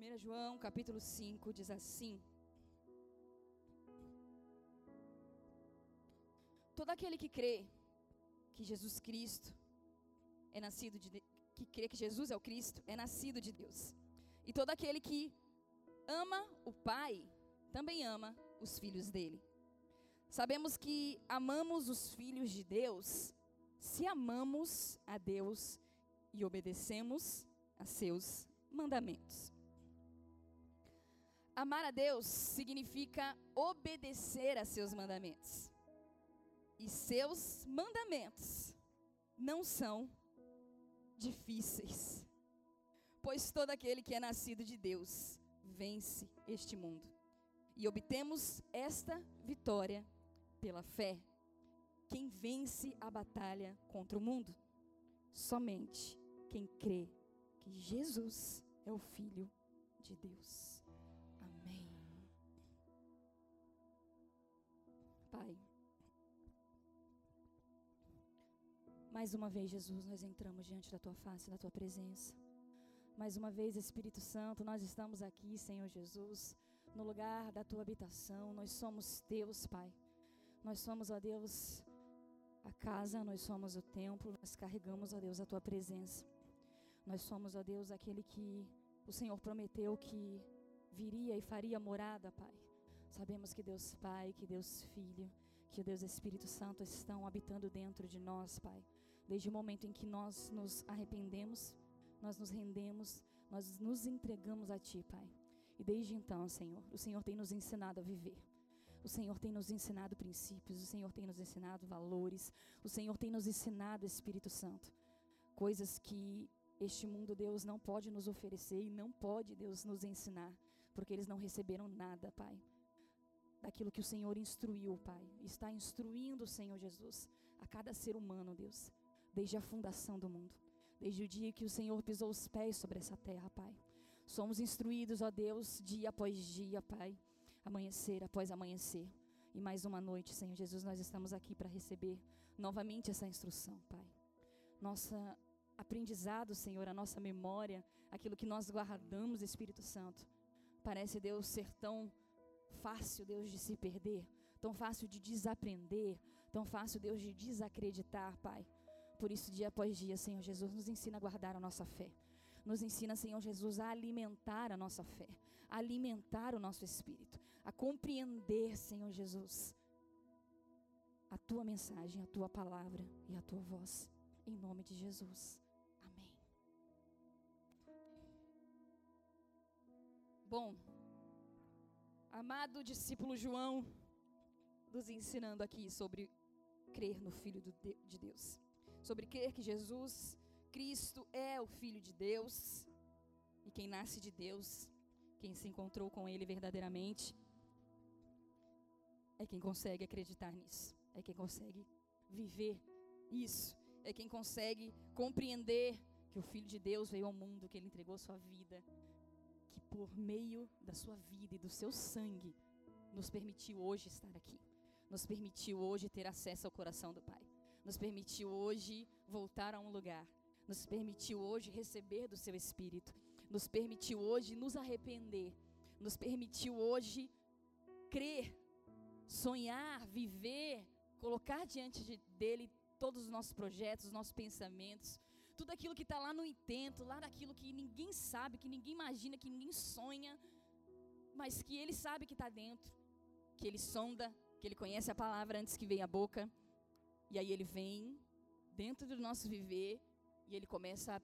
1 João capítulo 5 diz assim: Todo aquele que crê que Jesus Cristo é nascido de que crê que Jesus é o Cristo é nascido de Deus. E todo aquele que ama o Pai também ama os filhos dele. Sabemos que amamos os filhos de Deus se amamos a Deus e obedecemos a seus mandamentos. Amar a Deus significa obedecer a seus mandamentos. E seus mandamentos não são difíceis, pois todo aquele que é nascido de Deus vence este mundo. E obtemos esta vitória pela fé. Quem vence a batalha contra o mundo? Somente quem crê que Jesus é o Filho de Deus. Pai, mais uma vez, Jesus, nós entramos diante da tua face, da tua presença. Mais uma vez, Espírito Santo, nós estamos aqui, Senhor Jesus, no lugar da tua habitação. Nós somos teus, Pai. Nós somos, ó Deus, a casa, nós somos o templo, nós carregamos, ó Deus, a tua presença. Nós somos, ó Deus, aquele que o Senhor prometeu que viria e faria morada, Pai. Sabemos que Deus Pai, que Deus Filho, que Deus Espírito Santo estão habitando dentro de nós, Pai. Desde o momento em que nós nos arrependemos, nós nos rendemos, nós nos entregamos a Ti, Pai. E desde então, Senhor, o Senhor tem nos ensinado a viver. O Senhor tem nos ensinado princípios, o Senhor tem nos ensinado valores, o Senhor tem nos ensinado, Espírito Santo, coisas que este mundo, Deus, não pode nos oferecer e não pode, Deus, nos ensinar, porque eles não receberam nada, Pai. Daquilo que o Senhor instruiu, Pai. Está instruindo o Senhor Jesus a cada ser humano, Deus, desde a fundação do mundo, desde o dia que o Senhor pisou os pés sobre essa terra, Pai. Somos instruídos, ó Deus, dia após dia, Pai amanhecer após amanhecer. E mais uma noite, Senhor Jesus, nós estamos aqui para receber novamente essa instrução, Pai. Nossa aprendizado, Senhor, a nossa memória, aquilo que nós guardamos, Espírito Santo. Parece, Deus, ser tão fácil, Deus, de se perder, tão fácil de desaprender, tão fácil, Deus, de desacreditar, Pai. Por isso, dia após dia, Senhor Jesus, nos ensina a guardar a nossa fé. Nos ensina, Senhor Jesus, a alimentar a nossa fé, a alimentar o nosso espírito, a compreender, Senhor Jesus, a tua mensagem, a tua palavra e a tua voz. Em nome de Jesus. Amém. Bom, amado discípulo João, nos ensinando aqui sobre crer no Filho de Deus, sobre crer que Jesus Cristo é o Filho de Deus. E quem nasce de Deus, quem se encontrou com Ele verdadeiramente, é quem consegue acreditar nisso. É quem consegue viver isso. É quem consegue compreender que o Filho de Deus veio ao mundo, que Ele entregou sua vida, por meio da sua vida e do seu sangue nos permitiu hoje estar aqui, nos permitiu hoje ter acesso ao coração do Pai, nos permitiu hoje voltar a um lugar. Nos permitiu hoje receber do seu Espírito, nos permitiu hoje nos arrepender, nos permitiu hoje crer, sonhar, viver, colocar diante de, dele todos os nossos projetos, os nossos pensamentos, tudo aquilo que está lá no intento, lá naquilo que ninguém sabe, que ninguém imagina, que ninguém sonha, mas que ele sabe que está dentro, que ele sonda, que ele conhece a palavra antes que venha a boca, e aí ele vem dentro do nosso viver e ele começa a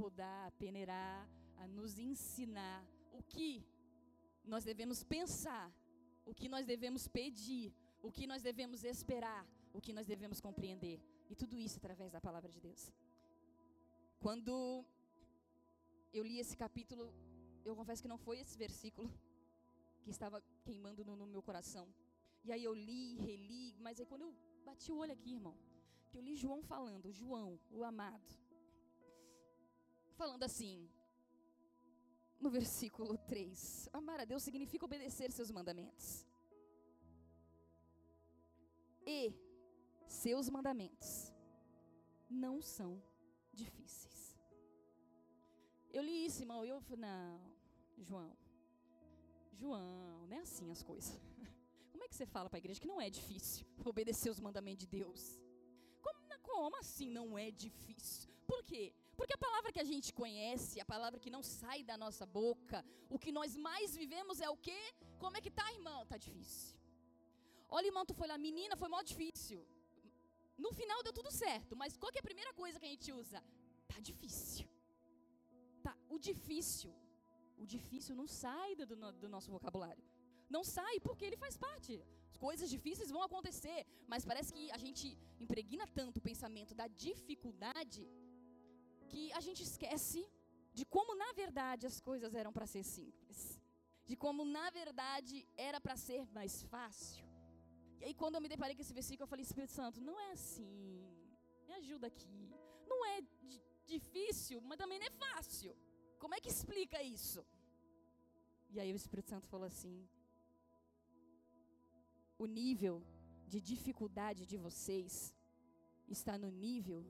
podar, a peneirar, a nos ensinar o que nós devemos pensar, o que nós devemos pedir, o que nós devemos esperar, o que nós devemos compreender. E tudo isso através da palavra de Deus. Quando eu li esse capítulo, eu confesso que não foi esse versículo que estava queimando no, no meu coração. E aí eu li, reli, mas aí quando eu bati o olho aqui, irmão, que eu li João falando, João, o amado, falando assim, no versículo 3: Amar a Deus significa obedecer seus mandamentos. E seus mandamentos não são difíceis. Eu li isso, irmão, e eu falei, não, João, João, não é assim as coisas. Como é que você fala para a igreja que não é difícil obedecer os mandamentos de Deus? Como, como assim não é difícil? Por quê? Porque a palavra que a gente conhece, a palavra que não sai da nossa boca, o que nós mais vivemos é o quê? Como é que tá, irmão? Tá difícil. Olha, irmão, tu foi lá, menina, foi mó difícil. No final deu tudo certo, mas qual é a primeira coisa que a gente usa? Tá difícil. Tá, o difícil. O difícil não sai do, do nosso vocabulário. Não sai porque ele faz parte. As coisas difíceis vão acontecer, mas parece que a gente impregna tanto o pensamento da dificuldade que a gente esquece de como na verdade as coisas eram para ser simples. De como na verdade era para ser mais fácil. E quando eu me deparei com esse versículo, eu falei, Espírito Santo, não é assim. Me ajuda aqui. Não é difícil, mas também não é fácil. Como é que explica isso? E aí o Espírito Santo falou assim: o nível de dificuldade de vocês está no nível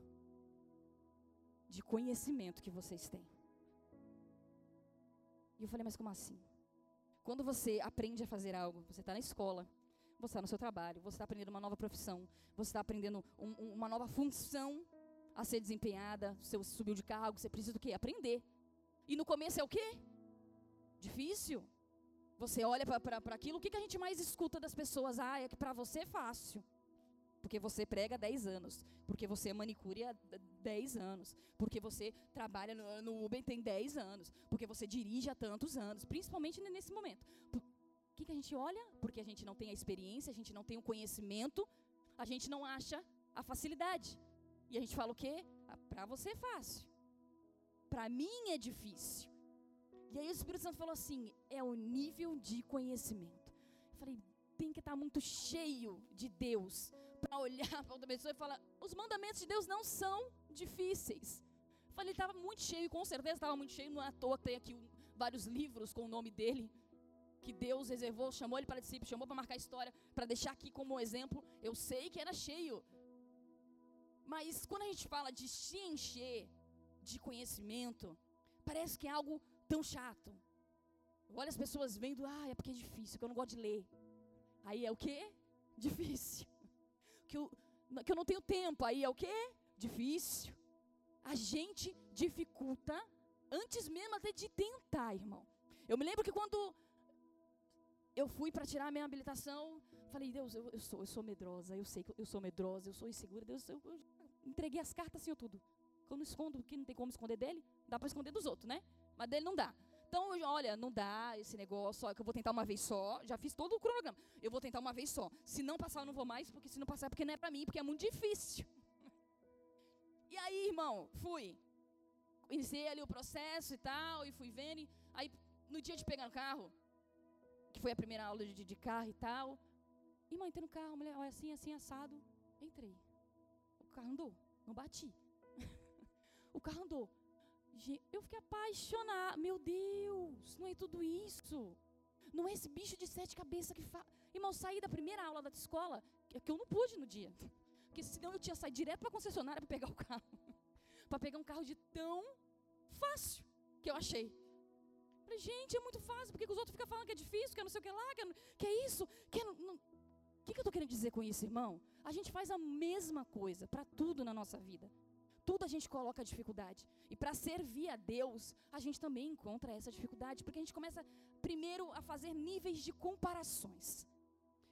de conhecimento que vocês têm. E eu falei, mas como assim? Quando você aprende a fazer algo, você está na escola, você está no seu trabalho, você está aprendendo uma nova profissão, você está aprendendo um, um, uma nova função a ser desempenhada, você subiu de cargo, você precisa do quê? Aprender. E no começo é o quê? Difícil. Você olha para aquilo, o que, que a gente mais escuta das pessoas? Ah, é que para você é fácil. Porque você prega 10 anos. Porque você é manicure há 10 anos. Porque você trabalha no, no Uber tem 10 anos. Porque você dirige há tantos anos. Principalmente nesse momento. O que, que a gente olha? Porque a gente não tem a experiência, a gente não tem o conhecimento, a gente não acha a facilidade. E a gente fala o quê? Ah, para você é fácil. Para mim é difícil. E aí o Espírito Santo falou assim: é o nível de conhecimento. Eu falei, tem que estar muito cheio de Deus para olhar para outra pessoa e falar: os mandamentos de Deus não são difíceis. Eu falei, estava muito cheio, com certeza estava muito cheio, não é à toa que tem aqui vários livros com o nome dele, que Deus reservou, chamou ele para discípulo, chamou para marcar história, para deixar aqui como exemplo. Eu sei que era cheio. Mas quando a gente fala de se encher de conhecimento, parece que é algo tão chato. Olha as pessoas vendo, ah, é porque é difícil, que eu não gosto de ler. Aí é o quê? Difícil que eu, que eu não tenho tempo. Aí é o que? Difícil. A gente dificulta antes mesmo até de tentar, irmão. Eu me lembro que quando eu fui para tirar a minha habilitação, falei, Deus, eu, eu, sou, eu sou medrosa, eu sei que eu sou medrosa, eu sou insegura, Deus, eu, eu entreguei as cartas assim, tudo. Eu não escondo, que não tem como esconder dele, dá para esconder dos outros, né? Mas dele não dá. Então, olha, não dá esse negócio, que eu vou tentar uma vez só. Já fiz todo o cronograma. Eu vou tentar uma vez só. Se não passar, eu não vou mais, porque se não passar é porque não é para mim, porque é muito difícil. e aí, irmão, fui. Iniciei ali o processo e tal, e fui vendo. E aí, no dia de pegar o carro, que foi a primeira aula de, de carro e tal, irmão, entrei no carro, mulher, olha assim, assim, assado. Entrei. O carro andou, não bati. o carro andou. Eu fiquei apaixonada. Meu Deus, não é tudo isso. Não é esse bicho de sete cabeças que fala. Irmão, saí da primeira aula da escola, que eu não pude no dia. Porque senão eu tinha saído direto para a concessionária para pegar o carro. para pegar um carro de tão fácil que eu achei. Falei, gente, é muito fácil. Por que os outros ficam falando que é difícil, que é não sei o que lá, que é, que é isso? Que é, não... O que, que eu estou querendo dizer com isso, irmão? A gente faz a mesma coisa para tudo na nossa vida tudo a gente coloca dificuldade. E para servir a Deus, a gente também encontra essa dificuldade, porque a gente começa primeiro a fazer níveis de comparações.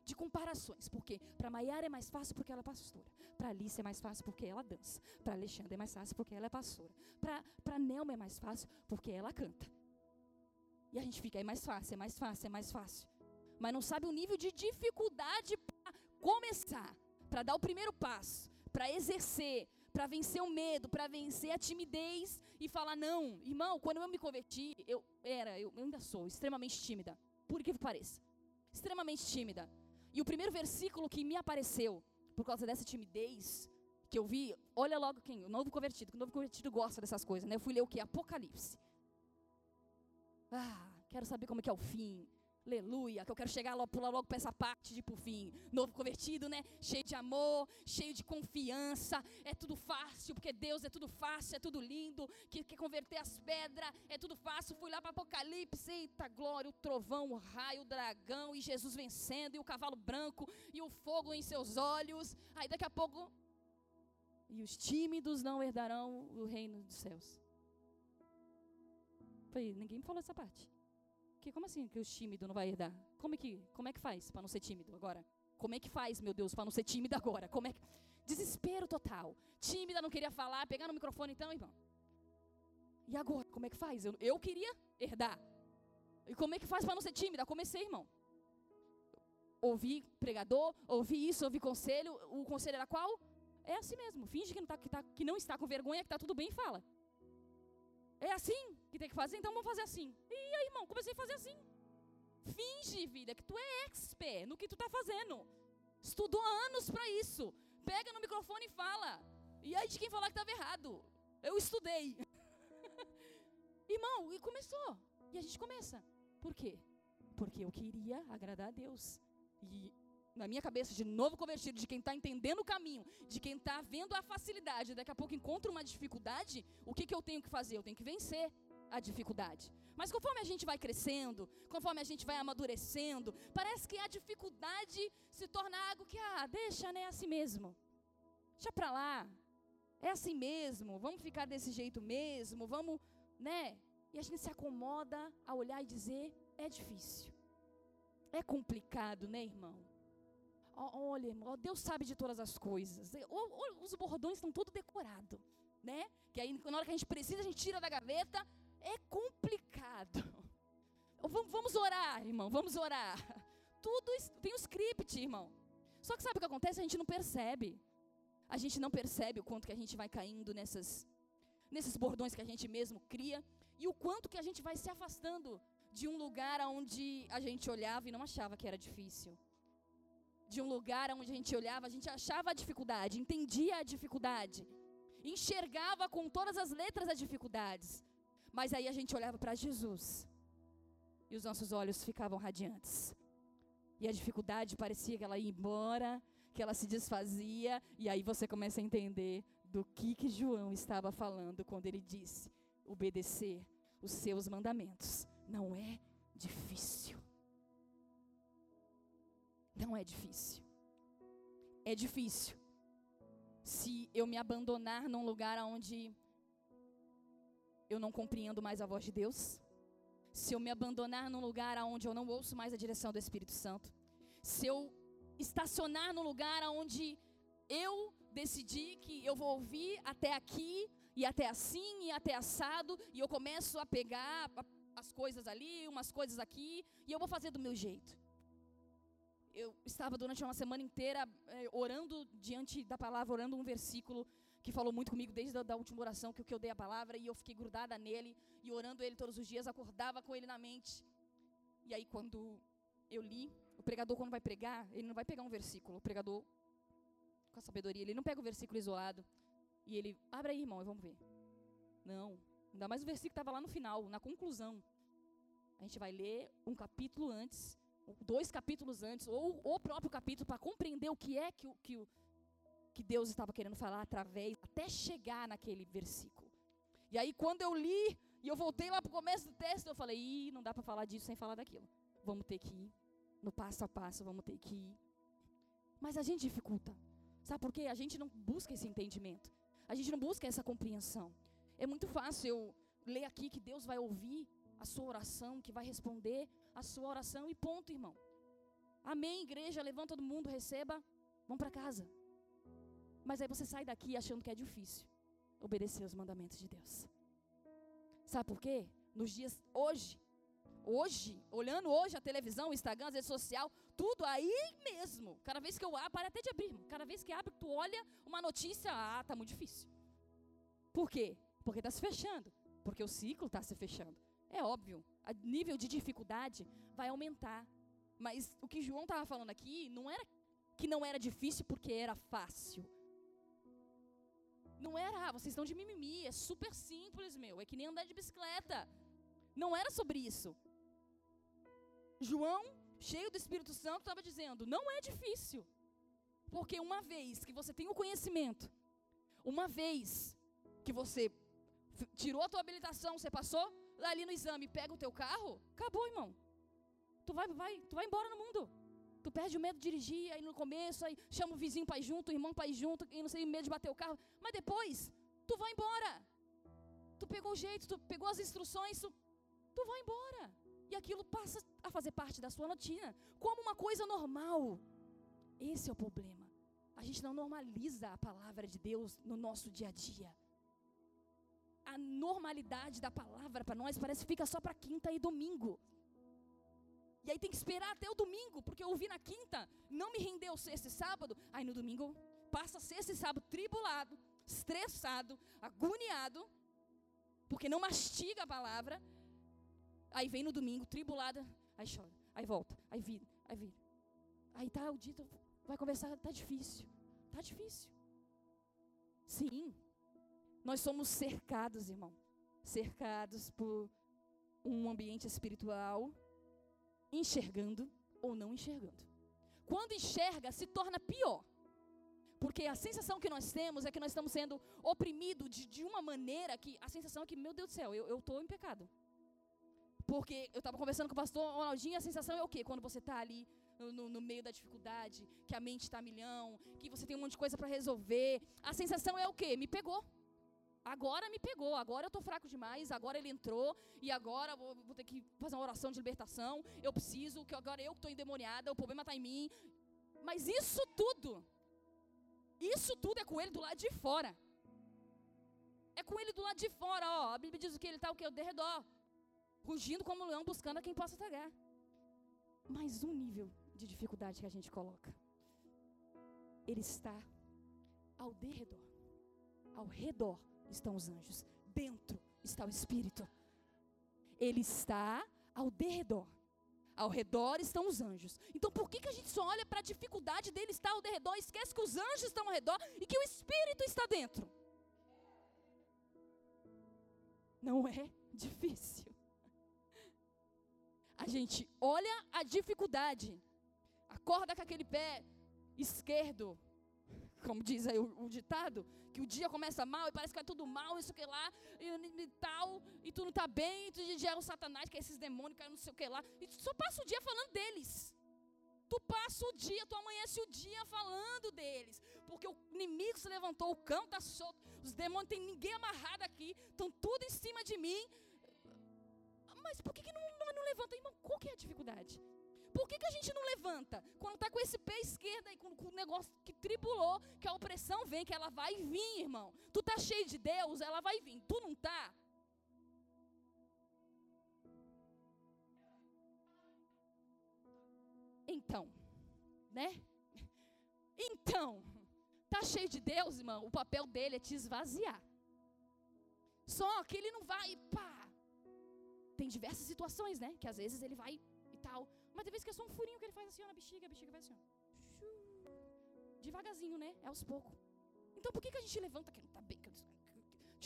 De comparações, porque para Maiara é mais fácil porque ela é pastora, para Alice é mais fácil porque ela dança, para Alexandre é mais fácil porque ela é pastora, para Nelma é mais fácil porque ela canta. E a gente fica, é mais fácil, é mais fácil, é mais fácil. Mas não sabe o nível de dificuldade para começar, para dar o primeiro passo, para exercer, para vencer o medo, para vencer a timidez e falar não, irmão, quando eu me converti, eu era, eu ainda sou extremamente tímida, por que pareça. Extremamente tímida. E o primeiro versículo que me apareceu por causa dessa timidez que eu vi, olha logo quem, o novo convertido, o novo convertido gosta dessas coisas, né? Eu fui ler o que? Apocalipse. Ah, quero saber como é que é o fim. Aleluia, que eu quero chegar logo, pular logo para essa parte de por fim. Novo convertido, né? Cheio de amor, cheio de confiança. É tudo fácil, porque Deus é tudo fácil, é tudo lindo. Que converter as pedras, é tudo fácil. Fui lá para Apocalipse, eita glória, o trovão, o raio, o dragão, e Jesus vencendo, e o cavalo branco, e o fogo em seus olhos. Aí daqui a pouco. E os tímidos não herdarão o reino dos céus. Falei, ninguém me falou essa parte. Que, como assim que os tímidos não vai herdar? Como é que, como é que faz para não ser tímido agora? Como é que faz, meu Deus, para não ser tímida agora? Como é que... Desespero total. Tímida, não queria falar, pegar no microfone então, irmão. E agora, como é que faz? Eu, eu queria herdar. E como é que faz para não ser tímida? Comecei, irmão. Ouvi pregador, ouvi isso, ouvi conselho. O conselho era qual? É assim mesmo. Finge que não, tá, que, tá, que não está com vergonha, que está tudo bem e fala. É assim que tem que fazer, então vamos fazer assim. E aí, irmão, comecei a fazer assim. Finge, vida, que tu é expert no que tu está fazendo. Estudou anos para isso. Pega no microfone e fala. E aí de quem falar que estava errado. Eu estudei. irmão, e começou. E a gente começa. Por quê? Porque eu queria agradar a Deus. E na minha cabeça, de novo convertido, de quem está entendendo o caminho, de quem está vendo a facilidade, daqui a pouco encontra uma dificuldade, o que, que eu tenho que fazer? Eu tenho que vencer a dificuldade. Mas conforme a gente vai crescendo, conforme a gente vai amadurecendo, parece que a dificuldade se torna algo que, ah, deixa, né, é assim mesmo. Deixa para lá. É assim mesmo, vamos ficar desse jeito mesmo, vamos, né? E a gente se acomoda a olhar e dizer, é difícil. É complicado, né, irmão? olha, irmão, Deus sabe de todas as coisas. Os bordões estão tudo decorados, né? Que aí, na hora que a gente precisa, a gente tira da gaveta. É complicado. Vamos orar, irmão, vamos orar. Tudo tem um script, irmão. Só que sabe o que acontece? A gente não percebe. A gente não percebe o quanto que a gente vai caindo nessas, nesses bordões que a gente mesmo cria e o quanto que a gente vai se afastando de um lugar onde a gente olhava e não achava que era difícil de um lugar onde a gente olhava, a gente achava a dificuldade, entendia a dificuldade, enxergava com todas as letras as dificuldades. Mas aí a gente olhava para Jesus e os nossos olhos ficavam radiantes. E a dificuldade parecia que ela ia embora, que ela se desfazia, e aí você começa a entender do que que João estava falando quando ele disse: obedecer os seus mandamentos não é difícil. Não é difícil. É difícil. Se eu me abandonar num lugar onde eu não compreendo mais a voz de Deus, se eu me abandonar num lugar onde eu não ouço mais a direção do Espírito Santo, se eu estacionar num lugar onde eu decidi que eu vou ouvir até aqui e até assim e até assado e eu começo a pegar as coisas ali, umas coisas aqui e eu vou fazer do meu jeito. Eu estava durante uma semana inteira é, orando diante da palavra, orando um versículo que falou muito comigo desde a da última oração que, que eu dei a palavra e eu fiquei grudada nele e orando ele todos os dias, acordava com ele na mente. E aí quando eu li, o pregador quando vai pregar, ele não vai pegar um versículo, o pregador com a sabedoria, ele não pega o versículo isolado e ele, abre aí irmão, e vamos ver. Não, ainda mais o versículo que estava lá no final, na conclusão. A gente vai ler um capítulo antes dois capítulos antes, ou o próprio capítulo, para compreender o que é que, o, que, o, que Deus estava querendo falar através, até chegar naquele versículo. E aí, quando eu li, e eu voltei lá para o começo do texto, eu falei, Ih, não dá para falar disso sem falar daquilo. Vamos ter que ir, no passo a passo, vamos ter que ir. Mas a gente dificulta. Sabe por quê? A gente não busca esse entendimento. A gente não busca essa compreensão. É muito fácil eu ler aqui que Deus vai ouvir a sua oração, que vai responder a sua oração e ponto, irmão. Amém, igreja, levanta todo mundo, receba, vamos para casa. Mas aí você sai daqui achando que é difícil obedecer os mandamentos de Deus. Sabe por quê? Nos dias hoje, hoje, olhando hoje a televisão, o Instagram, as redes sociais, tudo aí mesmo. Cada vez que eu abro, para até de abrir. Cada vez que abre, tu olha uma notícia, ah, tá muito difícil. Por quê? Porque está se fechando. Porque o ciclo está se fechando. É óbvio, o nível de dificuldade vai aumentar. Mas o que João estava falando aqui não era que não era difícil porque era fácil. Não era, ah, vocês estão de mimimi, é super simples, meu, é que nem andar de bicicleta. Não era sobre isso. João, cheio do Espírito Santo, estava dizendo: não é difícil. Porque uma vez que você tem o conhecimento, uma vez que você tirou a tua habilitação, você passou ali no exame, pega o teu carro, acabou, irmão. Tu vai, vai, tu vai embora no mundo. Tu perde o medo de dirigir, aí no começo, aí chama o vizinho para ir junto, o irmão para ir junto, e não sei, medo de bater o carro. Mas depois, tu vai embora. Tu pegou o jeito, tu pegou as instruções, tu, tu vai embora. E aquilo passa a fazer parte da sua rotina, como uma coisa normal. Esse é o problema. A gente não normaliza a palavra de Deus no nosso dia a dia. A normalidade da palavra para nós parece que fica só para quinta e domingo. E aí tem que esperar até o domingo, porque eu ouvi na quinta, não me rendeu sexta e sábado. Aí no domingo passa sexta e sábado tribulado, estressado, agoniado, porque não mastiga a palavra. Aí vem no domingo tribulada, aí chora, aí volta, aí vira, aí vira. Aí tá o dia, vai conversar, tá difícil. Tá difícil. Sim. Nós somos cercados, irmão. Cercados por um ambiente espiritual enxergando ou não enxergando. Quando enxerga, se torna pior. Porque a sensação que nós temos é que nós estamos sendo oprimidos de, de uma maneira que a sensação é que, meu Deus do céu, eu estou em pecado. Porque eu estava conversando com o pastor Ronaldinho, a sensação é o quê? Quando você está ali no, no, meio da dificuldade, que a mente está milhão, que você tem um monte de coisa para resolver. A sensação é o quê? Me pegou. Agora me pegou, agora eu estou fraco demais, agora ele entrou, e agora vou, vou, ter que fazer uma oração de libertação. Eu preciso, que agora eu que estou endemoniada, o problema está em mim. Mas isso tudo, isso tudo é com ele do lado de fora. É com ele do lado de fora, ó. A Bíblia diz o que? Ele está o que? Ao derredor. Rugindo como um leão, buscando a quem possa tragar. Mais um nível de dificuldade que a gente coloca. Ele está ao derredor. Ao redor estão os anjos, dentro está o Espírito. Ele está ao derredor. Ao redor estão os anjos. Então por que, que a gente só olha para a dificuldade dele estar ao redor, esquece que os anjos estão ao redor e que o Espírito está dentro? Não é difícil. A gente olha a dificuldade, acorda com aquele pé esquerdo, como diz aí o, o, ditado, que o dia começa mal e parece que é tudo mal, isso que lá, e, e, tal, e tu não está bem, e tu já é o satanás, que é esses demônios, que é não sei o que lá, e tu só passa o dia falando deles. Tu passa o dia, tu amanhece o dia falando deles, porque o inimigo se levantou, o cão está solto, os demônios tem ninguém amarrado aqui, estão tudo em cima de mim. Mas por que, que não, não, não levanta, irmão? Qual que é a dificuldade? Por que, que a gente não levanta? Quando está com esse pé esquerdo aí, com, com o negócio que tribulou, que a opressão vem, que ela vai vir, irmão. Tu tá cheio de Deus, ela vai vir. Tu não tá? Então, né? Então, tá cheio de Deus, irmão, o papel dele é te esvaziar. Só que ele não vai, pá. Tem diversas situações, né? Que às vezes ele vai e. Mas tem vezes que é só um furinho que ele faz assim ó, na bexiga, a bexiga vai assim, ó. Devagarzinho, né? É aos poucos. Então por que, que a gente levanta que não tá bem? Que eu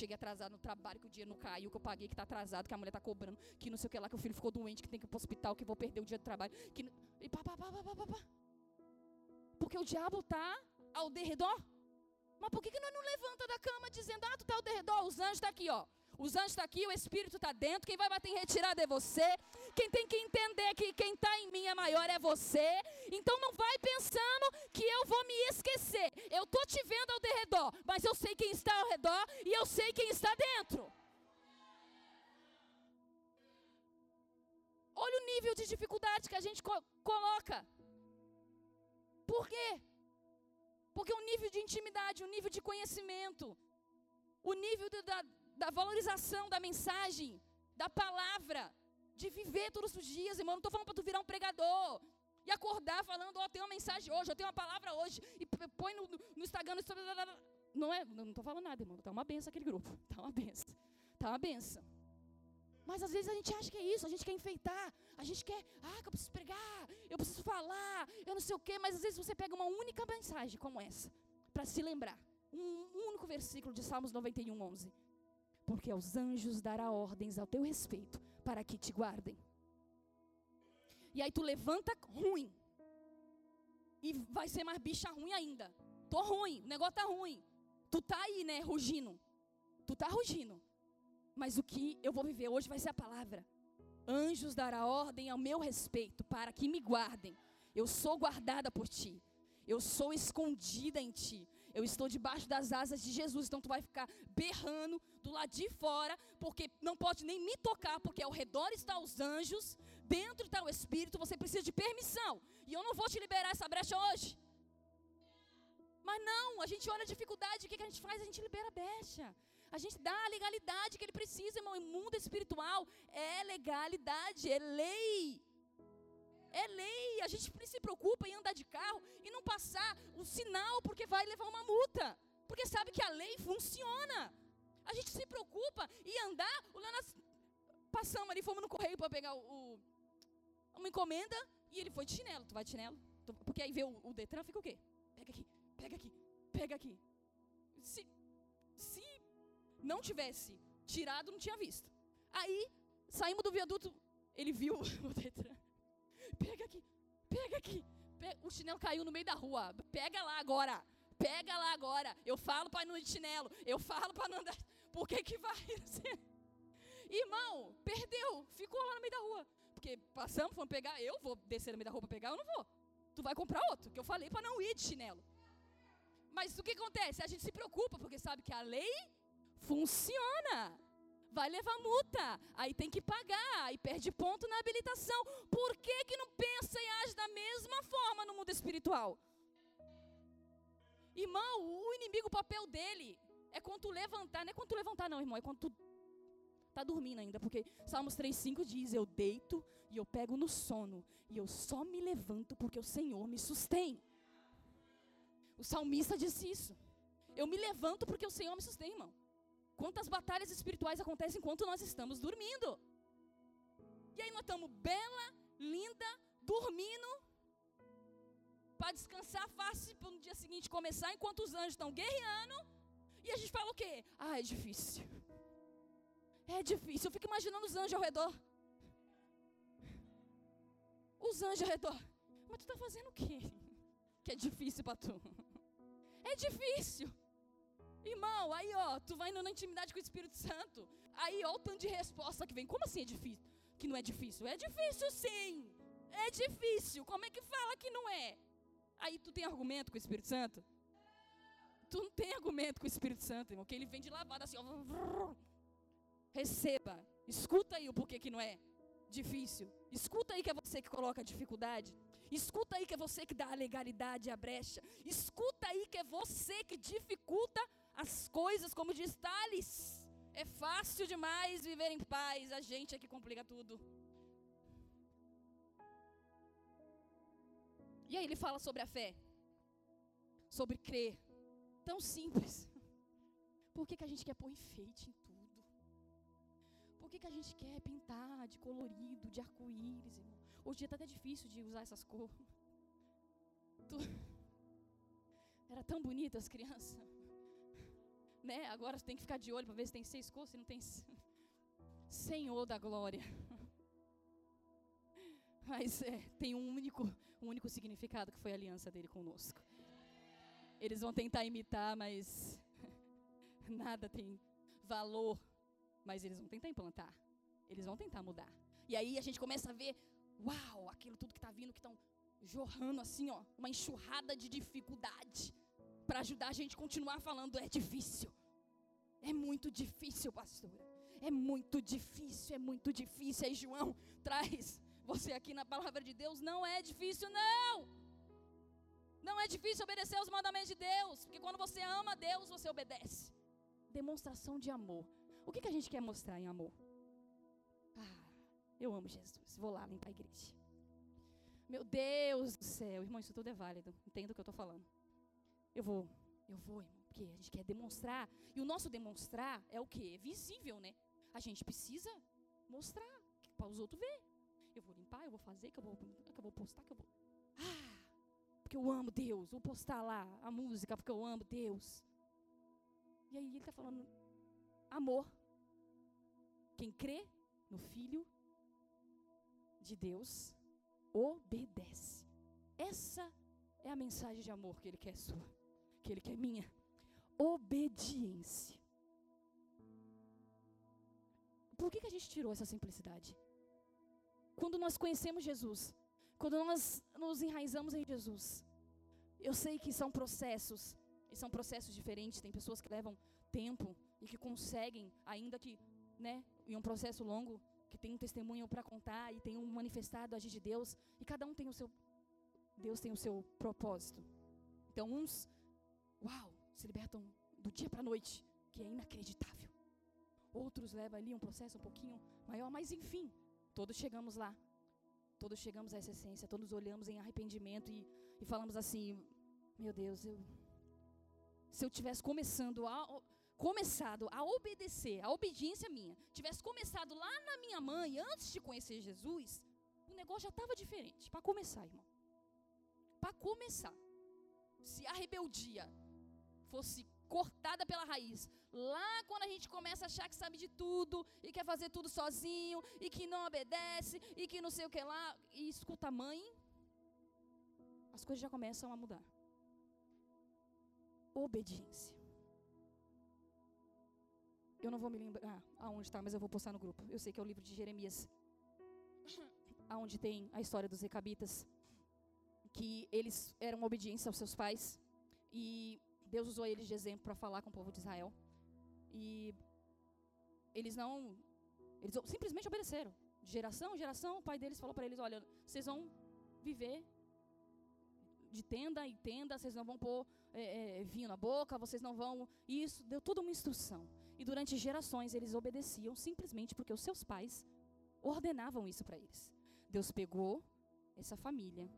cheguei atrasado no trabalho, que o dia não caiu, que eu paguei, que tá atrasado, que a mulher tá cobrando, que não sei o que lá, que o filho ficou doente, que tem que ir pro hospital, que vou perder o dia de trabalho. Que... E pá, pá, pá, pá, pá, pá. Porque o diabo tá ao derredor. Mas por que, que nós não levanta da cama dizendo, ah, tu tá ao derredor, os anjos tá aqui, ó. Os anjos estão tá aqui, o Espírito está dentro. Quem vai bater em retirada é você. Quem tem que entender que quem está em mim é maior é você. Então não vai pensando que eu vou me esquecer. Eu estou te vendo ao redor, mas eu sei quem está ao redor e eu sei quem está dentro. Olha o nível de dificuldade que a gente co coloca. Por quê? Porque o nível de intimidade, o nível de conhecimento, o nível de, da, da valorização da mensagem, da palavra, de viver todos os dias, irmão. Não estou falando para tu virar um pregador e acordar falando, ó, oh, tem uma mensagem hoje, eu tenho uma palavra hoje, e põe no, no Instagram, no não é, não estou falando nada, irmão. Tá uma benção aquele grupo. Tá uma benção. Tá uma benção. Mas às vezes a gente acha que é isso, a gente quer enfeitar, a gente quer, ah, que eu preciso pregar, eu preciso falar, eu não sei o quê, mas às vezes você pega uma única mensagem como essa, para se lembrar. Um único versículo de Salmos 91, 11 porque aos anjos dará ordens ao teu respeito para que te guardem. E aí tu levanta ruim. E vai ser mais bicha ruim ainda. Tô ruim, o negócio tá ruim. Tu tá aí, né, rugindo. Tu tá rugindo. Mas o que eu vou viver hoje vai ser a palavra. Anjos dará ordem ao meu respeito para que me guardem. Eu sou guardada por ti. Eu sou escondida em ti. Eu estou debaixo das asas de Jesus. Então tu vai ficar berrando do lado de fora, porque não pode nem me tocar, porque ao redor estão os anjos, dentro está o Espírito. Você precisa de permissão. E eu não vou te liberar essa brecha hoje. Mas não, a gente olha a dificuldade, o que a gente faz? A gente libera a brecha. A gente dá a legalidade que ele precisa, irmão. O mundo espiritual é legalidade, é lei. É lei. A gente se preocupa em andar de carro e não passar o sinal porque vai levar uma multa. Porque sabe que a lei funciona. A gente se preocupa em andar. O Lenas passamos ali, fomos no correio para pegar o, o, uma encomenda e ele foi de chinelo. Tu vai de chinelo? Porque aí vê o, o Detran, fica o quê? Pega aqui, pega aqui, pega aqui. Se, se não tivesse tirado, não tinha visto. Aí saímos do viaduto, ele viu o Detran. Pega aqui, pega aqui. O chinelo caiu no meio da rua. Pega lá agora. Pega lá agora. Eu falo para não ir de chinelo. Eu falo para não andar. Por que que vai? Irmão, perdeu. Ficou lá no meio da rua. Porque passamos, fomos pegar. Eu vou descer no meio da rua para pegar, eu não vou. Tu vai comprar outro, que eu falei para não ir de chinelo. Mas o que acontece? A gente se preocupa porque sabe que a lei funciona vai levar multa, aí tem que pagar, aí perde ponto na habilitação. Por que, que não pensa e age da mesma forma no mundo espiritual? Irmão, o inimigo, o papel dele é quando tu levantar, não é quando tu levantar, não, irmão, é quando tu tá dormindo ainda, porque Salmos 3,5 diz: Eu deito e eu pego no sono, e eu só me levanto porque o Senhor me sustém. O salmista disse isso. Eu me levanto porque o Senhor me sustém, irmão. Quantas batalhas espirituais acontecem enquanto nós estamos dormindo? E aí nós estamos bela, linda, dormindo, para descansar fácil para no dia seguinte começar, enquanto os anjos estão guerreando. E a gente fala o quê? Ah, é difícil. É difícil. Eu fico imaginando os anjos ao redor. Os anjos ao redor. Mas tu está fazendo o quê? Que é difícil para tu. É difícil. Irmão, aí ó, tu vai indo na intimidade com o Espírito Santo. Aí ó o tanto de resposta que vem. Como assim é difícil? Que não é difícil? É difícil sim. É difícil. Como é que fala que não é? Aí tu tem argumento com o Espírito Santo? Tu não tem argumento com o Espírito Santo, irmão. Que ele vem de lavada assim, ó. Receba. Escuta aí o porquê que não é difícil. Escuta aí que é você que coloca a dificuldade. Escuta aí que é você que dá a legalidade a brecha. Escuta aí que é você que dificulta as coisas, como diz Tales. É fácil demais viver em paz, a gente é que complica tudo. E aí ele fala sobre a fé, sobre crer. Tão simples. Por que, que a gente quer pôr enfeite em tudo? Por que, que a gente quer pintar de colorido, de arco-íris? Hoje em dia está até difícil de usar essas cores. Era tão bonito as crianças né? Agora tem que ficar de olho para ver se tem seis cores, se não tem. Senhor da glória. Mas é, tem um único, um único significado que foi a aliança dele conosco. Eles vão tentar imitar, mas nada tem valor. Mas eles vão tentar implantar. Eles vão tentar mudar. E aí a gente começa a ver, uau, aquilo tudo que está vindo, que estão jorrando assim, ó, uma enxurrada de dificuldade para ajudar a gente a continuar falando. É difícil. É muito difícil, pastora. É muito difícil, é muito difícil. Aí João traz você aqui na palavra de Deus. Não é difícil, não. Não é difícil obedecer aos mandamentos de Deus. Porque quando você ama Deus, você obedece. Demonstração de amor. O que, que a gente quer mostrar em amor? Ah, eu amo Jesus. Vou lá limpar a igreja. Meu Deus do céu. Irmão, isso tudo é válido. Entendo o que eu estou falando. Eu vou, eu vou, irmão, porque a gente quer demonstrar. E o nosso demonstrar é o quê? É visível, né? A gente precisa mostrar para os outros ver. Eu vou limpar, eu vou fazer, que eu vou, que eu vou postar, que eu vou. Ah, porque eu amo Deus. Vou postar lá a música porque eu amo Deus. E aí ele está falando amor. Quem crê no Filho de Deus obedece. Essa é a mensagem de amor que Ele quer sua, que Ele quer minha. Obediência. Por que, que a gente tirou essa simplicidade? Quando nós conhecemos Jesus, quando nós nos enraizamos em Jesus, eu sei que são processos, e são processos diferentes. Tem pessoas que levam tempo e que conseguem, ainda que, né, em um processo longo, que tem um testemunho para contar e tem um manifestado agir de Deus, e cada um tem o seu Deus tem o seu propósito. Então uns, uau, se libertam do dia para a noite, que é inacreditável. Outros levam ali um processo um pouquinho maior, mas enfim, todos chegamos lá. Todos chegamos a essa essência, todos olhamos em arrependimento e, e falamos assim: Meu Deus, eu, se eu tivesse começando a, começado a obedecer, a obediência minha, tivesse começado lá na minha mãe, antes de conhecer Jesus, o negócio já estava diferente. Para começar, irmão. Para começar. Se a rebeldia fosse cortada pela raiz. Lá quando a gente começa a achar que sabe de tudo e quer fazer tudo sozinho e que não obedece e que não sei o que lá e escuta a mãe, as coisas já começam a mudar. Obediência. Eu não vou me lembrar aonde está, mas eu vou postar no grupo. Eu sei que é o livro de Jeremias, aonde tem a história dos recabitas, que eles eram obedientes aos seus pais e Deus usou eles de exemplo para falar com o povo de Israel. E eles não. Eles simplesmente obedeceram. De geração em geração, o pai deles falou para eles: Olha, vocês vão viver de tenda em tenda, vocês não vão pôr é, é, vinho na boca, vocês não vão. Isso deu toda uma instrução. E durante gerações eles obedeciam simplesmente porque os seus pais ordenavam isso para eles. Deus pegou essa família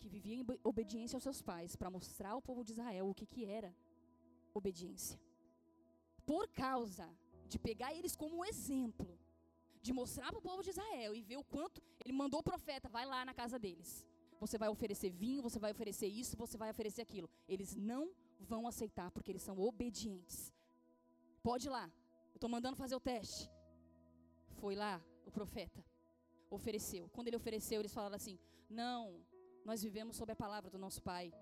que vivia em obediência aos seus pais, para mostrar ao povo de Israel o que, que era obediência. Por causa de pegar eles como um exemplo, de mostrar para o povo de Israel e ver o quanto ele mandou o profeta, vai lá na casa deles. Você vai oferecer vinho, você vai oferecer isso, você vai oferecer aquilo. Eles não vão aceitar porque eles são obedientes. Pode ir lá, eu estou mandando fazer o teste. Foi lá o profeta, ofereceu. Quando ele ofereceu, eles falaram assim: Não, nós vivemos sob a palavra do nosso Pai,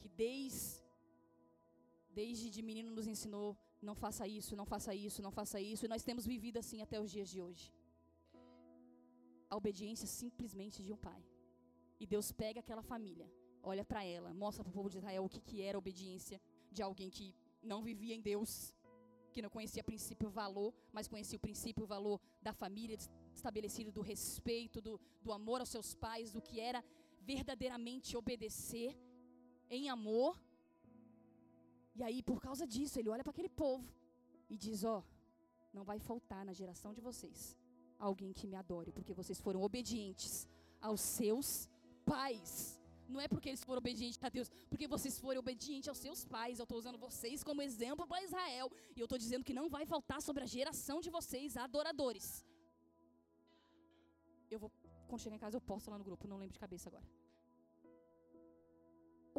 que desde, desde de menino nos ensinou: não faça isso, não faça isso, não faça isso, e nós temos vivido assim até os dias de hoje. A obediência simplesmente de um pai. E Deus pega aquela família, olha para ela, mostra para o povo de Israel o que, que era a obediência de alguém que não vivia em Deus, que não conhecia princípio valor, mas conhecia o princípio valor da família estabelecido, do respeito, do, do amor aos seus pais, do que era verdadeiramente obedecer em amor. E aí, por causa disso, ele olha para aquele povo e diz: Ó, oh, não vai faltar na geração de vocês alguém que me adore, porque vocês foram obedientes aos seus pais. Não é porque eles foram obedientes a Deus, porque vocês foram obedientes aos seus pais. Eu estou usando vocês como exemplo para Israel. E eu estou dizendo que não vai faltar sobre a geração de vocês adoradores. Eu vou quando chegar em casa eu posto lá no grupo, não lembro de cabeça agora.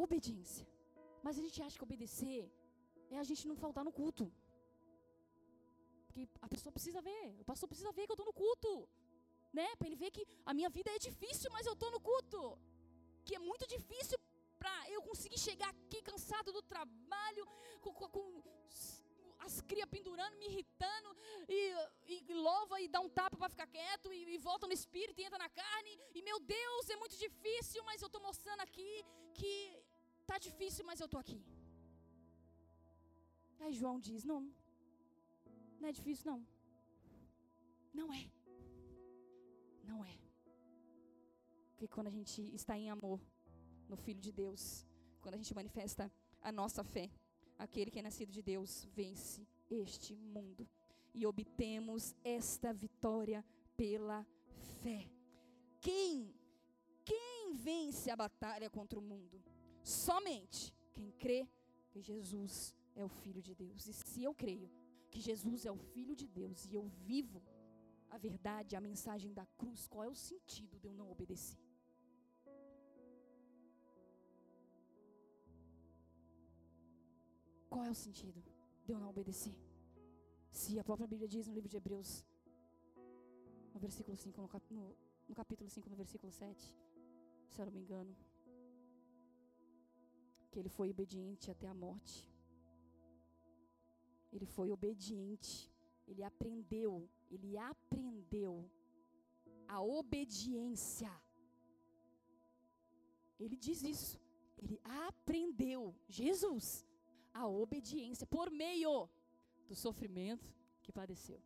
Obediência. Mas a gente acha que obedecer é a gente não faltar no culto. Porque a pessoa precisa ver, o pastor precisa ver que eu estou no culto. Né? Para ele ver que a minha vida é difícil, mas eu estou no culto. Que é muito difícil para eu conseguir chegar aqui cansado do trabalho, com, com, com as crias pendurando, me irritando, e, e louva e dá um tapa para ficar quieto, e, e, volta no espírito e entra na carne, e meu Deus, é muito difícil, mas eu estou mostrando aqui que tá difícil, mas eu estou aqui. Aí João diz: não, não é difícil, não. Não é. Não é. Porque quando a gente está em amor no Filho de Deus, quando a gente manifesta a nossa fé, aquele que é nascido de Deus vence este mundo. E obtemos esta vitória pela fé. Quem? Quem vence a batalha contra o mundo? Somente quem crê que Jesus é o Filho de Deus. E se eu creio que Jesus é o Filho de Deus e eu vivo a verdade, a mensagem da cruz, qual é o sentido de eu não obedecer? Qual é o sentido de eu não obedecer? Se a própria Bíblia diz no livro de Hebreus no versículo 5, no, cap, no, no capítulo 5, no versículo 7, se eu não me engano, que ele foi obediente até a morte. Ele foi obediente, ele aprendeu, ele aprendeu a obediência. Ele diz isso. Ele aprendeu, Jesus, a obediência por meio do sofrimento que padeceu.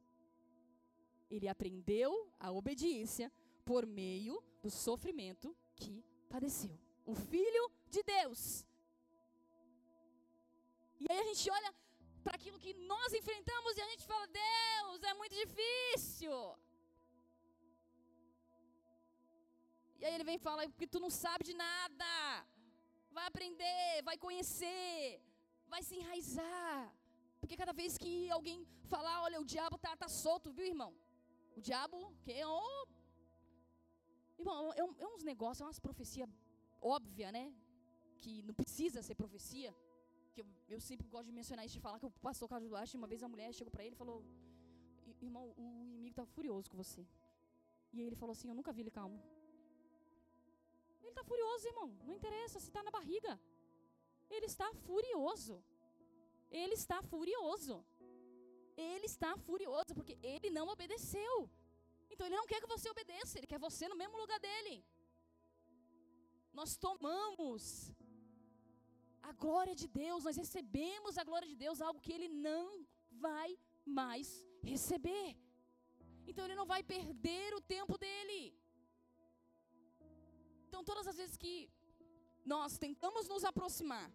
Ele aprendeu a obediência por meio do sofrimento que padeceu. O Filho de Deus. E aí a gente olha para aquilo que nós enfrentamos e a gente fala: Deus, é muito difícil. E aí ele vem e fala: porque tu não sabe de nada. Vai aprender, vai conhecer, vai se enraizar. Porque cada vez que alguém falar, olha, o diabo tá, tá solto, viu, irmão? O diabo, que é oh, Irmão, é, um, é uns negócios, é umas profecias óbvia, né? Que não precisa ser profecia. Que eu, eu sempre gosto de mencionar isso, de falar que o pastor Carlos Duarte, uma vez a mulher chegou para ele e falou: Irmão, o inimigo tá furioso com você. E ele falou assim: Eu nunca vi ele calmo. Ele está furioso, irmão. Não interessa se está na barriga. Está furioso. Ele está furioso. Ele está furioso porque ele não obedeceu. Então ele não quer que você obedeça, ele quer você no mesmo lugar dele. Nós tomamos a glória de Deus, nós recebemos a glória de Deus, algo que ele não vai mais receber. Então ele não vai perder o tempo dele. Então todas as vezes que nós tentamos nos aproximar,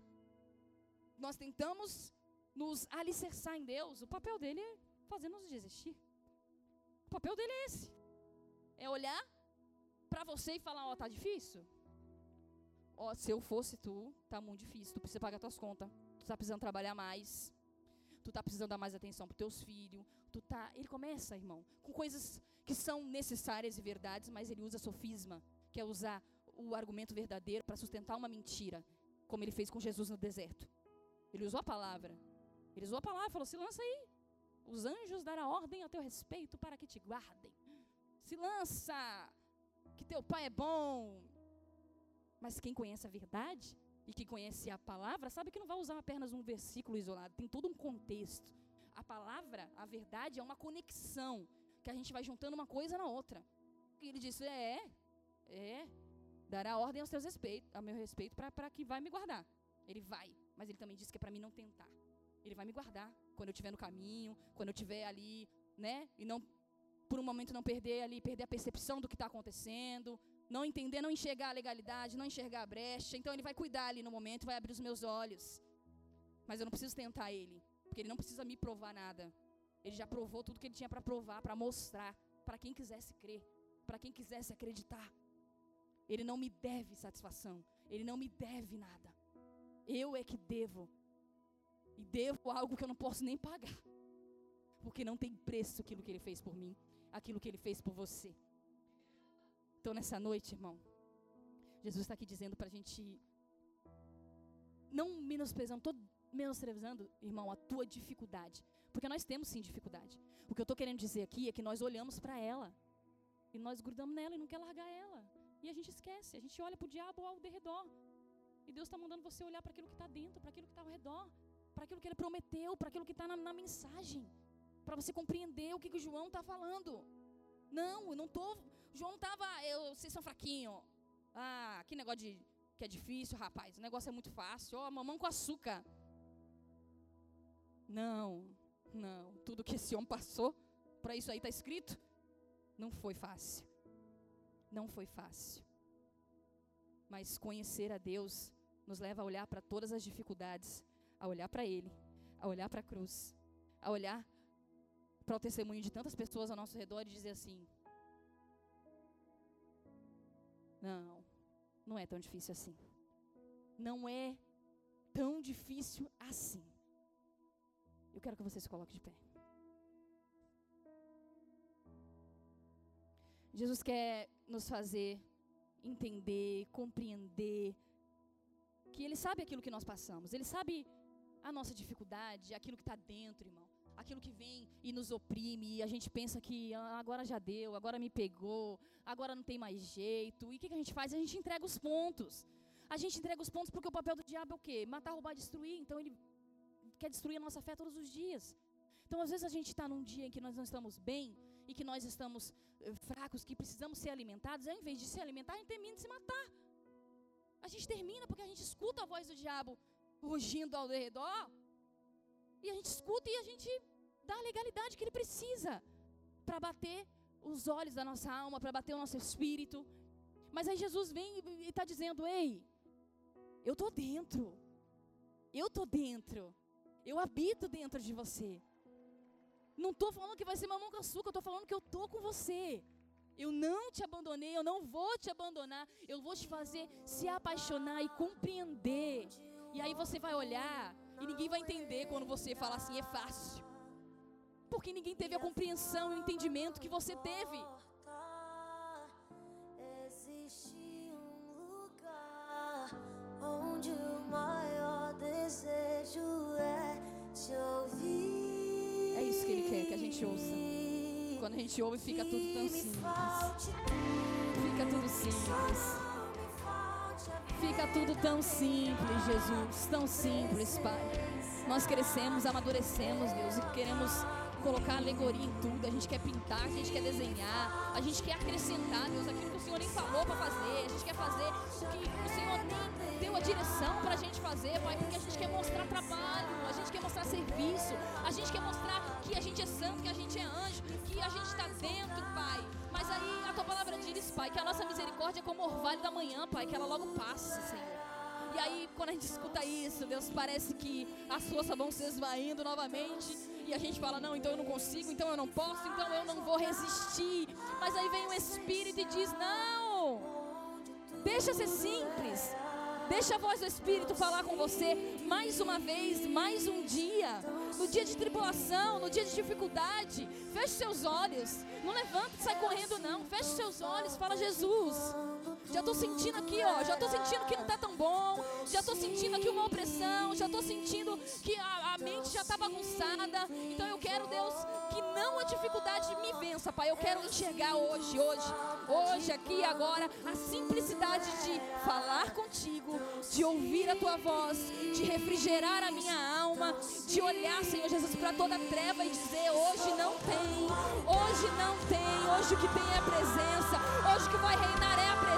nós tentamos nos alicerçar em Deus, o papel dele é fazer-nos desistir. O papel dele é esse. É olhar para você e falar, ó, oh, tá difícil? Ó, oh, se eu fosse tu, tá muito difícil, tu precisa pagar tuas contas, tu tá precisando trabalhar mais, tu tá precisando dar mais atenção para teus filhos, tu tá, ele começa, irmão, com coisas que são necessárias e verdades, mas ele usa sofisma, que é usar o argumento verdadeiro para sustentar uma mentira, como ele fez com Jesus no deserto. Ele usou a palavra. Ele usou a palavra, falou: "Se lança aí. Os anjos darão ordem a teu respeito para que te guardem. Se lança, que teu pai é bom. Mas quem conhece a verdade e que conhece a palavra, sabe que não vai usar apenas um versículo isolado, tem todo um contexto. A palavra, a verdade, é uma conexão que a gente vai juntando uma coisa na outra. E ele disse: É, é, dará ordem aos teus respeitos, a meu respeito, para que vai me guardar. Ele vai, mas ele também disse que é para mim não tentar. Ele vai me guardar quando eu estiver no caminho, quando eu estiver ali, né? E não, por um momento, não perder ali, perder a percepção do que está acontecendo, não entender, não enxergar a legalidade, não enxergar a brecha. Então, ele vai cuidar ali no momento, vai abrir os meus olhos. Mas eu não preciso tentar ele, porque ele não precisa me provar nada. Ele já provou tudo que ele tinha para provar, para mostrar, para quem quisesse crer, para quem quisesse acreditar. Ele não me deve satisfação, ele não me deve nada. Eu é que devo e devo algo que eu não posso nem pagar. Porque não tem preço aquilo que ele fez por mim, aquilo que ele fez por você. Então, nessa noite, irmão, Jesus está aqui dizendo para a gente, não menosprezando, todo, menosprezando, irmão, a tua dificuldade. Porque nós temos sim dificuldade. O que eu estou querendo dizer aqui é que nós olhamos para ela e nós grudamos nela e não quer largar ela. E a gente esquece, a gente olha para o diabo ao redor. E Deus está mandando você olhar para aquilo que está dentro, para aquilo que está ao redor para aquilo que ele prometeu, para aquilo que está na, na, mensagem, para você compreender o que, que o João está falando. Não, eu não tô. João estava, vocês são fraquinhos. Ah, que negócio de que é difícil, rapaz. O negócio é muito fácil. Ó, oh, mamão com açúcar. Não, não. Tudo que esse homem passou, para isso aí está escrito, não foi fácil. Não foi fácil. Mas conhecer a Deus nos leva a olhar para todas as dificuldades a olhar para Ele, a olhar para a cruz, a olhar para o testemunho de tantas pessoas ao nosso redor e dizer assim: Não, não é tão difícil assim. Não é tão difícil assim. Eu quero que você se coloque de pé. Jesus quer nos fazer entender, compreender que Ele sabe aquilo que nós passamos. Ele sabe a nossa dificuldade, aquilo que está dentro, irmão. aquilo que vem e nos oprime, e a gente pensa que ah, agora já deu, agora me pegou, agora não tem mais jeito. E o que, que a gente faz? A gente entrega os pontos. A gente entrega os pontos porque o papel do diabo é o quê? Matar, roubar, destruir. Então ele quer destruir a nossa fé todos os dias. Então às vezes a gente está num dia em que nós não estamos bem e que nós estamos fracos, que precisamos ser alimentados, ao invés de se alimentar, a gente termina de se matar. A gente termina porque a gente escuta a voz do diabo rugindo ao redor. E a gente escuta e a gente dá a legalidade que ele precisa para bater os olhos da nossa alma, para bater o nosso espírito. Mas aí Jesus vem e está dizendo: Ei, eu estou dentro. Eu estou dentro. Eu habito dentro de você. Não estou falando que vai ser mamão com açúcar, estou falando que eu estou com você. Eu não te abandonei, eu não vou te abandonar. Eu vou te fazer se apaixonar e compreender. E aí você vai olhar e ninguém vai entender quando você fala assim, é fácil. Porque ninguém teve a compreensão e o entendimento que você teve. Existe um lugar onde o maior desejo é te ouvir. Gente ouça. Quando a gente ouve, fica tudo tão simples. Fica tudo simples. Fica tudo tão simples, Jesus. Tão simples, Pai. Nós crescemos, amadurecemos, Deus, e queremos colocar alegoria em tudo. A gente quer pintar, a gente quer desenhar, a gente quer acrescentar, Deus, aquilo que o Senhor nem falou para fazer. A gente quer fazer o que o Senhor nem deu a direção para a gente fazer, Pai, porque a gente quer mostrar trabalho, a gente quer mostrar serviço, a gente quer mostrar que a gente é santo, que a gente é anjo, que a gente está dentro, Pai. Mas aí a tua palavra diz, Pai, que a nossa misericórdia é como o orvalho da manhã, Pai, que ela logo passa, Senhor. E aí, quando a gente escuta isso, Deus, parece que as forças vão se esvaindo novamente. E a gente fala: não, então eu não consigo, então eu não posso, então eu não vou resistir. Mas aí vem o Espírito e diz: não, deixa ser simples. Deixa a voz do Espírito falar com você mais uma vez, mais um dia. No dia de tribulação, no dia de dificuldade. Feche seus olhos. Não levanta e sai correndo, não. Feche seus olhos. Fala, Jesus. Já estou sentindo aqui, ó. Já estou sentindo que não está tão bom. Já estou sentindo aqui uma opressão. Já estou sentindo que a, a mente já está bagunçada. Então eu quero, Deus, que não a dificuldade me vença, Pai. Eu quero enxergar hoje, hoje, hoje, aqui, agora, a simplicidade de falar contigo, de ouvir a tua voz, de refrigerar a minha alma, de olhar, Senhor Jesus, para toda treva e dizer: hoje não tem, hoje não tem, hoje o que tem é a presença, hoje o que vai reinar é a presença,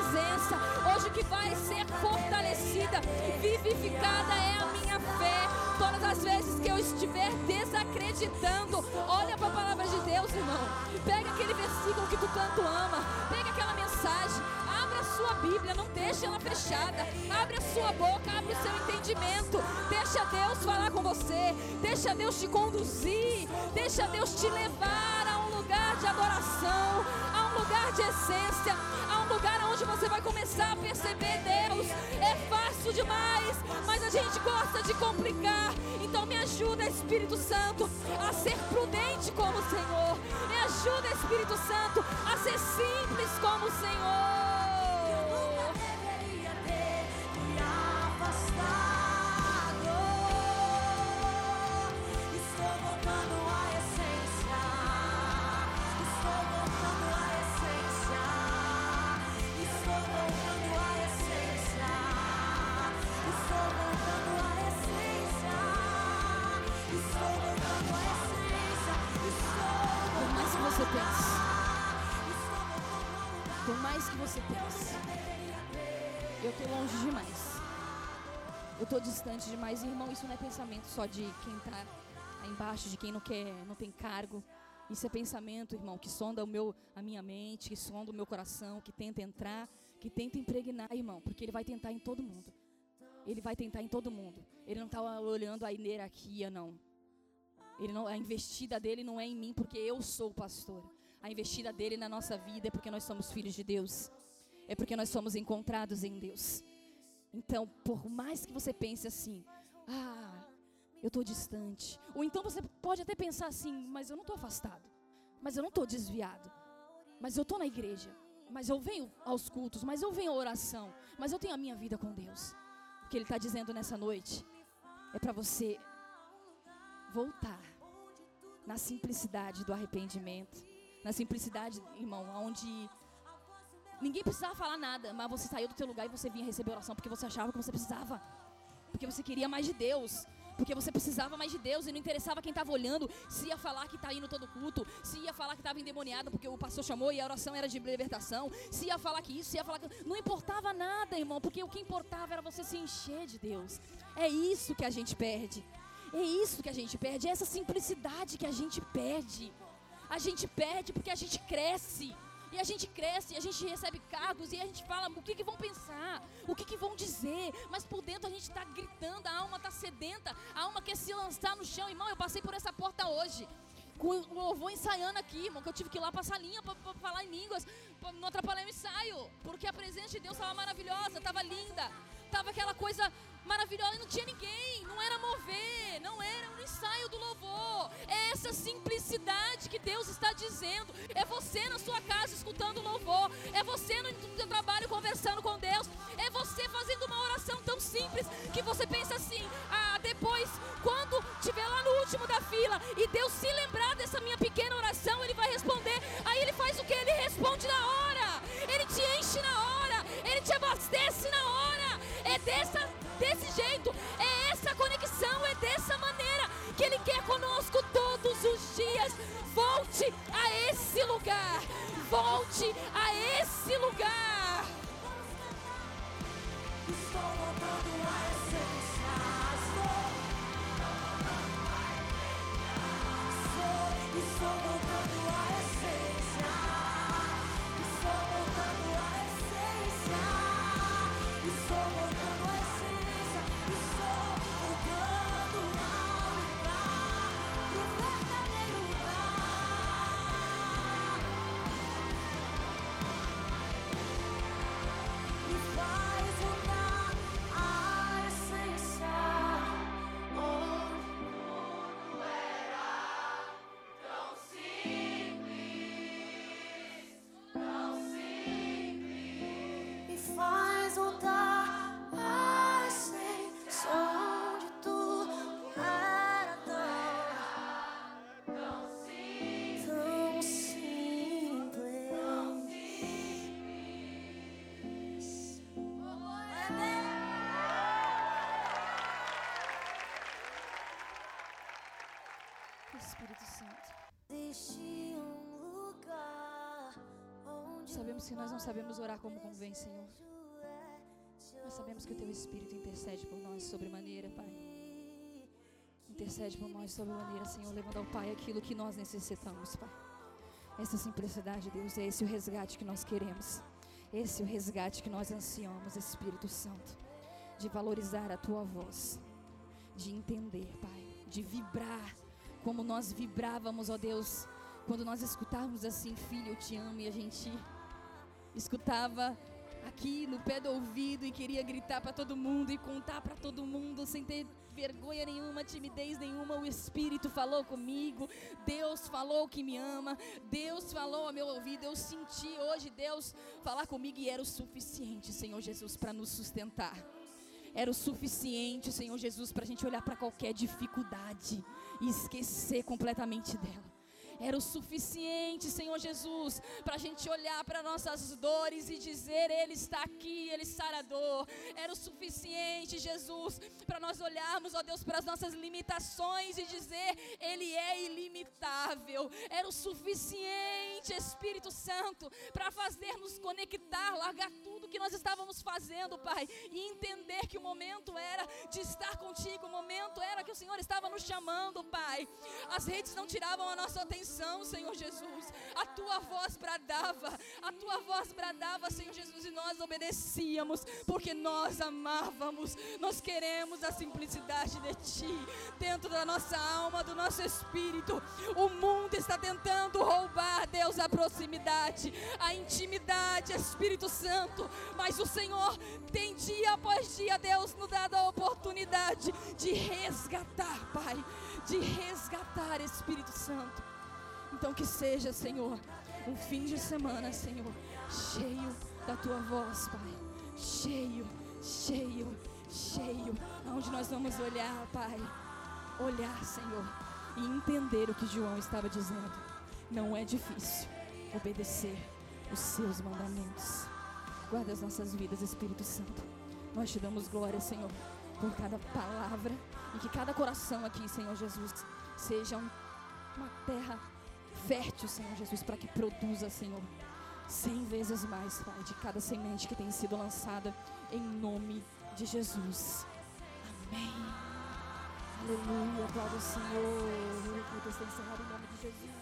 hoje o que vai ser fortalecida, vivificada é a minha fé. Todas as vezes que eu estiver desacreditando, olha para a palavra de Deus, irmão. Pega aquele versículo que tu tanto ama, pega aquela mensagem, abra a sua Bíblia, não deixe ela fechada. Abre a sua boca, abre o seu entendimento. Deixa Deus falar com você, deixa Deus te conduzir, deixa Deus te levar a um lugar de adoração, a um lugar de essência, um lugar onde você vai começar a perceber Deus. É fácil demais, mas a gente gosta de complicar. Então me ajuda, Espírito Santo, a ser prudente como o Senhor. Me ajuda, Espírito Santo, a ser simples como o Senhor. Você por mais que você pense, eu tô longe demais. Eu tô distante demais, irmão. Isso não é pensamento só de quem tá aí embaixo, de quem não quer, não tem cargo. Isso é pensamento, irmão, que sonda o meu, a minha mente, que sonda o meu coração, que tenta entrar, que tenta impregnar, irmão, porque ele vai tentar em todo mundo. Ele vai tentar em todo mundo. Ele não está olhando a hierarquia, não. Ele não, a investida dele não é em mim, porque eu sou o pastor. A investida dele na nossa vida é porque nós somos filhos de Deus. É porque nós somos encontrados em Deus. Então, por mais que você pense assim, ah, eu estou distante. Ou então você pode até pensar assim, mas eu não estou afastado. Mas eu não estou desviado. Mas eu estou na igreja. Mas eu venho aos cultos. Mas eu venho à oração. Mas eu tenho a minha vida com Deus. O que Ele está dizendo nessa noite é para você voltar na simplicidade do arrependimento, na simplicidade, irmão, onde ninguém precisava falar nada, mas você saiu do teu lugar e você vinha receber oração porque você achava que você precisava, porque você queria mais de Deus. Porque você precisava mais de Deus e não interessava quem estava olhando, se ia falar que está indo todo culto, se ia falar que estava endemoniado porque o pastor chamou e a oração era de libertação, se ia falar que isso, se ia falar que. Não importava nada, irmão, porque o que importava era você se encher de Deus. É isso que a gente perde. É isso que a gente perde, é essa simplicidade que a gente perde. A gente perde porque a gente cresce. E a gente cresce, e a gente recebe cargos, e a gente fala o que, que vão pensar, o que, que vão dizer. Mas por dentro a gente está gritando, a alma está sedenta, a alma quer se lançar no chão. Irmão, eu passei por essa porta hoje. Com o louvor ensaiando aqui, irmão, que eu tive que ir lá passar linha para falar em línguas, para não atrapalhar o ensaio. Porque a presença de Deus estava maravilhosa, estava linda, estava aquela coisa maravilhosa e não tinha ninguém, não era mover, não era um ensaio do louvor. É essa simplicidade que Deus está dizendo. É você na sua casa escutando louvor, é você no seu trabalho conversando com Deus, é você fazendo uma oração tão simples que você pensa assim: ah, depois, quando estiver lá no último da fila e Deus se lembrar dessa minha pequena oração, Ele vai responder. Aí Ele faz o que? Ele responde na hora, Ele te enche na hora, Ele te abastece na hora. É dessa desse jeito, é essa conexão, é dessa maneira que Ele quer conosco todos os dias. Volte a esse lugar, volte a esse lugar. Estou voltando à essência. Espírito Santo. Existe um lugar onde Sabemos que nós não sabemos orar como convém, Senhor. Nós sabemos que o Teu Espírito intercede por nós sobremaneira, Pai. Intercede por nós sobremaneira, Senhor, levando ao Pai aquilo que nós necessitamos, Pai. Essa simplicidade, Deus, é esse o resgate que nós queremos. Esse é o resgate que nós ansiamos, Espírito Santo. De valorizar a Tua voz. De entender, Pai. De vibrar como nós vibrávamos, ó Deus, quando nós escutávamos assim, filho, eu te amo, e a gente escutava aqui no pé do ouvido e queria gritar para todo mundo e contar para todo mundo sem ter vergonha nenhuma, timidez nenhuma. O Espírito falou comigo, Deus falou que me ama, Deus falou ao meu ouvido. Eu senti hoje Deus falar comigo e era o suficiente, Senhor Jesus, para nos sustentar. Era o suficiente, Senhor Jesus, para a gente olhar para qualquer dificuldade e esquecer completamente dela. Era o suficiente, Senhor Jesus, para a gente olhar para nossas dores e dizer: Ele está aqui, Ele sara dor. Era o suficiente, Jesus, para nós olharmos, ó Deus, para as nossas limitações e dizer: Ele é ilimitável. Era o suficiente, Espírito Santo, para fazer-nos conectar, largar tudo que nós estávamos fazendo, Pai, e entender que o momento era de estar contigo, o momento era que o Senhor estava nos chamando, Pai. As redes não tiravam a nossa atenção, Senhor Jesus. A tua voz bradava, a tua voz bradava, Senhor Jesus, e nós obedecíamos, porque nós amávamos. Nós queremos a simplicidade de Ti dentro da nossa alma, do nosso espírito. O mundo está tentando roubar, Deus, a proximidade, a intimidade, Espírito Santo. Mas o Senhor tem dia após dia, Deus, nos dado a oportunidade de resgatar, Pai, de resgatar, Espírito Santo. Então que seja, Senhor, um fim de semana, Senhor, cheio da tua voz, Pai. Cheio, cheio, cheio. Onde nós vamos olhar, Pai. Olhar, Senhor. e entender o que João estava dizendo. Não é difícil obedecer os seus mandamentos. Guarda as nossas vidas, Espírito Santo. Nós te damos glória, Senhor, por cada palavra e que cada coração aqui, Senhor Jesus, seja um, uma terra fértil, Senhor Jesus, para que produza, Senhor, cem vezes mais, Pai, de cada semente que tem sido lançada em nome de Jesus. Amém. Aleluia, glória ao Senhor. Eu vou encerrado em nome de Jesus.